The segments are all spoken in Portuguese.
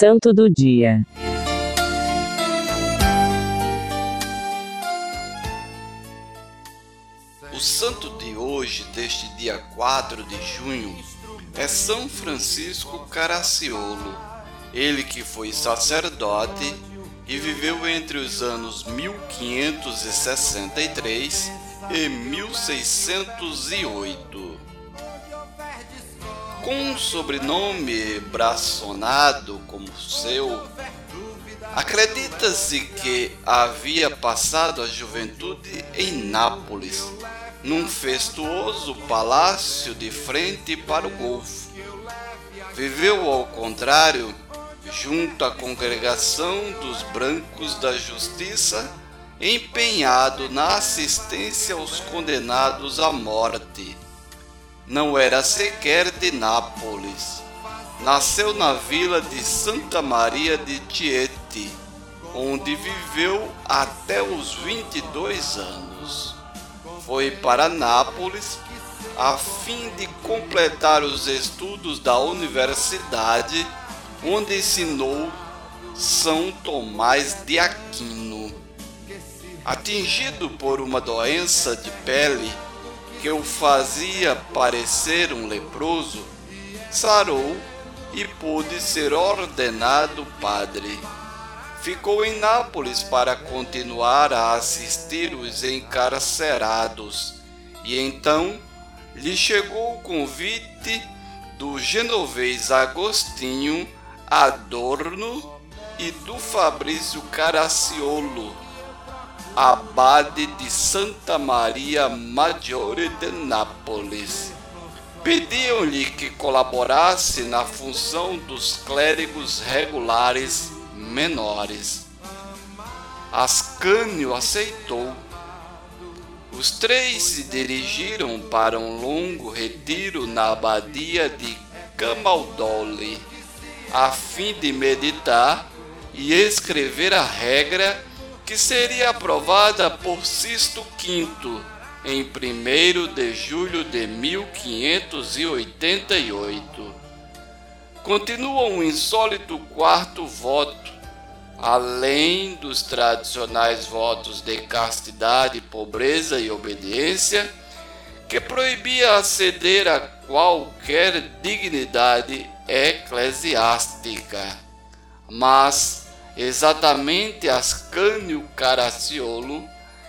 Santo do Dia. O santo de hoje, deste dia 4 de junho, é São Francisco Caraciolo. Ele que foi sacerdote e viveu entre os anos 1563 e 1608 com um sobrenome braçonado como seu, acredita-se que havia passado a juventude em Nápoles, num festuoso palácio de frente para o Golfo. Viveu ao contrário, junto à congregação dos brancos da justiça, empenhado na assistência aos condenados à morte não era sequer de Nápoles. Nasceu na vila de Santa Maria de Chieti, onde viveu até os 22 anos. Foi para Nápoles a fim de completar os estudos da universidade, onde ensinou São Tomás de Aquino. Atingido por uma doença de pele, que o fazia parecer um leproso, sarou e pôde ser ordenado padre. Ficou em Nápoles para continuar a assistir os encarcerados, e então lhe chegou o convite do genovês Agostinho Adorno e do Fabrício Caraciolo abade de Santa Maria Maggiore de Nápoles. Pediam-lhe que colaborasse na função dos clérigos regulares menores. Ascânio aceitou. Os três se dirigiram para um longo retiro na abadia de Camaldoli, a fim de meditar e escrever a regra que seria aprovada por Sisto V em 1 de julho de 1588. Continua um insólito quarto voto, além dos tradicionais votos de castidade, pobreza e obediência, que proibia aceder a qualquer dignidade eclesiástica. Mas exatamente Ascânio Caraciolo,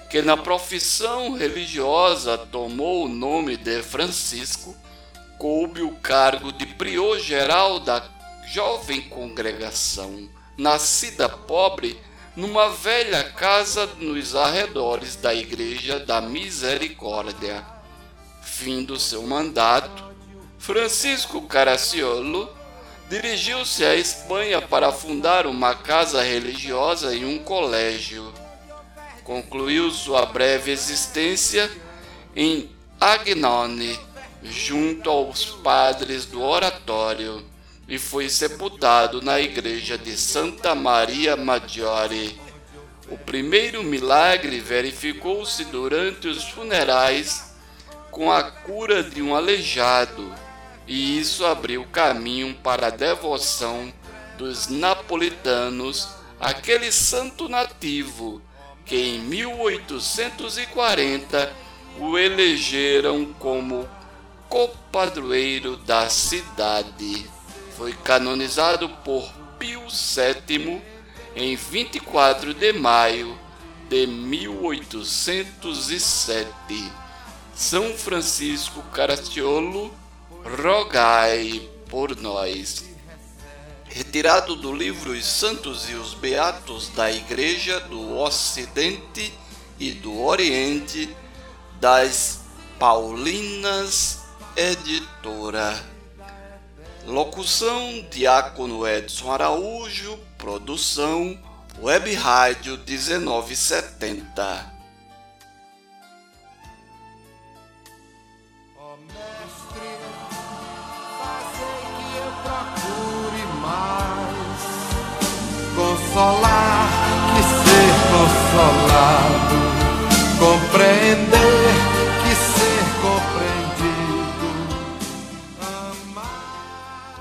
que na profissão religiosa tomou o nome de Francisco, coube o cargo de prior geral da jovem congregação, nascida pobre numa velha casa nos arredores da Igreja da Misericórdia. Fim do seu mandato, Francisco Caraciolo dirigiu-se à Espanha para fundar uma casa religiosa e um colégio. Concluiu sua breve existência em Agnone, junto aos padres do oratório, e foi sepultado na igreja de Santa Maria Maggiore. O primeiro milagre verificou-se durante os funerais com a cura de um aleijado e isso abriu caminho para a devoção dos napolitanos àquele santo nativo que em 1840 o elegeram como copadroeiro da cidade. Foi canonizado por Pio VII em 24 de maio de 1807. São Francisco Caracciolo rogai por nós. Retirado do livro Os Santos e os Beatos da Igreja do Ocidente e do Oriente, das Paulinas Editora. Locução Diácono Edson Araújo, produção Web Rádio 1970. for love.